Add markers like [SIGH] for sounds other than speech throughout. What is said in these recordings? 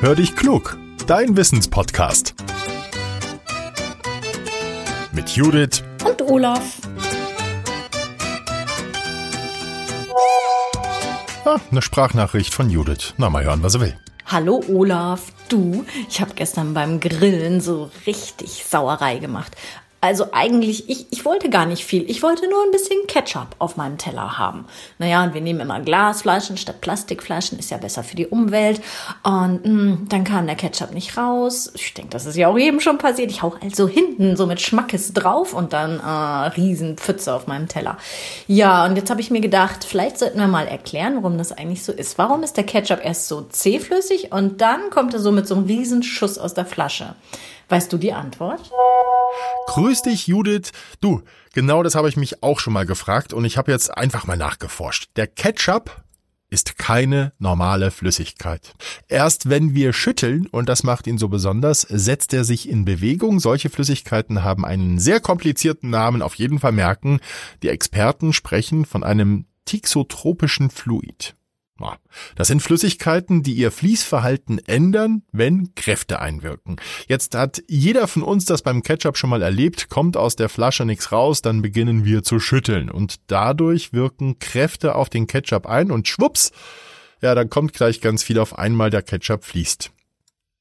Hör dich klug, dein Wissenspodcast. Mit Judith und Olaf. Ah, eine Sprachnachricht von Judith. Na, mal hören, was er will. Hallo Olaf, du, ich habe gestern beim Grillen so richtig Sauerei gemacht. Also eigentlich, ich, ich wollte gar nicht viel. Ich wollte nur ein bisschen Ketchup auf meinem Teller haben. Naja, und wir nehmen immer Glasflaschen statt Plastikflaschen, ist ja besser für die Umwelt. Und mh, mm, dann kam der Ketchup nicht raus. Ich denke, das ist ja auch eben schon passiert. Ich hau also hinten so mit Schmackes drauf und dann äh, Riesenpfütze auf meinem Teller. Ja, und jetzt habe ich mir gedacht, vielleicht sollten wir mal erklären, warum das eigentlich so ist. Warum ist der Ketchup erst so zähflüssig und dann kommt er so mit so einem Riesenschuss aus der Flasche? Weißt du die Antwort? Grüß dich, Judith. Du, genau das habe ich mich auch schon mal gefragt und ich habe jetzt einfach mal nachgeforscht. Der Ketchup ist keine normale Flüssigkeit. Erst wenn wir schütteln, und das macht ihn so besonders, setzt er sich in Bewegung. Solche Flüssigkeiten haben einen sehr komplizierten Namen, auf jeden Fall merken. Die Experten sprechen von einem tixotropischen Fluid. Das sind Flüssigkeiten, die ihr Fließverhalten ändern, wenn Kräfte einwirken. Jetzt hat jeder von uns das beim Ketchup schon mal erlebt, kommt aus der Flasche nichts raus, dann beginnen wir zu schütteln und dadurch wirken Kräfte auf den Ketchup ein und schwupps, ja, dann kommt gleich ganz viel auf einmal, der Ketchup fließt.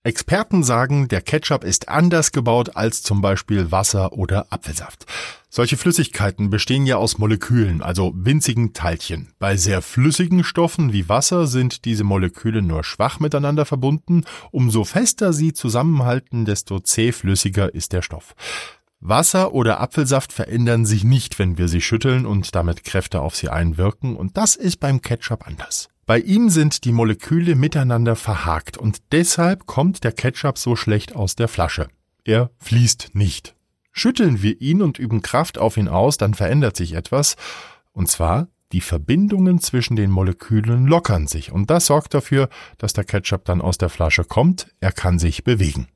Experten sagen, der Ketchup ist anders gebaut als zum Beispiel Wasser oder Apfelsaft. Solche Flüssigkeiten bestehen ja aus Molekülen, also winzigen Teilchen. Bei sehr flüssigen Stoffen wie Wasser sind diese Moleküle nur schwach miteinander verbunden. Umso fester sie zusammenhalten, desto zähflüssiger ist der Stoff. Wasser oder Apfelsaft verändern sich nicht, wenn wir sie schütteln und damit Kräfte auf sie einwirken, und das ist beim Ketchup anders. Bei ihm sind die Moleküle miteinander verhakt und deshalb kommt der Ketchup so schlecht aus der Flasche. Er fließt nicht. Schütteln wir ihn und üben Kraft auf ihn aus, dann verändert sich etwas, und zwar die Verbindungen zwischen den Molekülen lockern sich und das sorgt dafür, dass der Ketchup dann aus der Flasche kommt, er kann sich bewegen.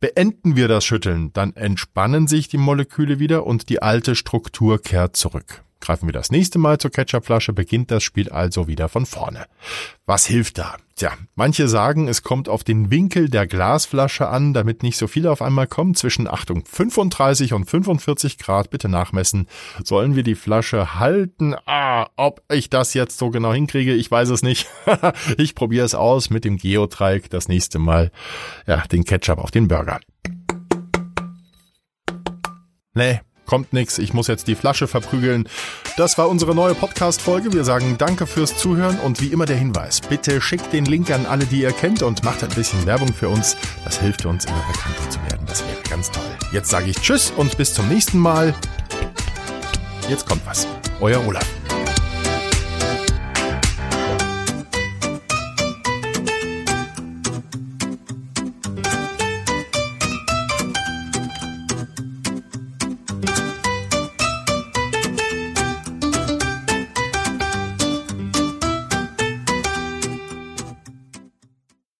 Beenden wir das Schütteln, dann entspannen sich die Moleküle wieder und die alte Struktur kehrt zurück. Greifen wir das nächste Mal zur Ketchupflasche, beginnt das Spiel also wieder von vorne. Was hilft da? Tja, manche sagen, es kommt auf den Winkel der Glasflasche an, damit nicht so viel auf einmal kommt. Zwischen Achtung 35 und 45 Grad, bitte nachmessen, sollen wir die Flasche halten. Ah, ob ich das jetzt so genau hinkriege, ich weiß es nicht. [LAUGHS] ich probiere es aus mit dem Geodreieck das nächste Mal. Ja, den Ketchup auf den Burger. Nee, kommt nix, ich muss jetzt die Flasche verprügeln. Das war unsere neue Podcast-Folge. Wir sagen Danke fürs Zuhören und wie immer der Hinweis. Bitte schickt den Link an alle, die ihr kennt und macht ein bisschen Werbung für uns. Das hilft uns, immer bekannter zu werden. Das wäre ganz toll. Jetzt sage ich Tschüss und bis zum nächsten Mal. Jetzt kommt was. Euer Olaf.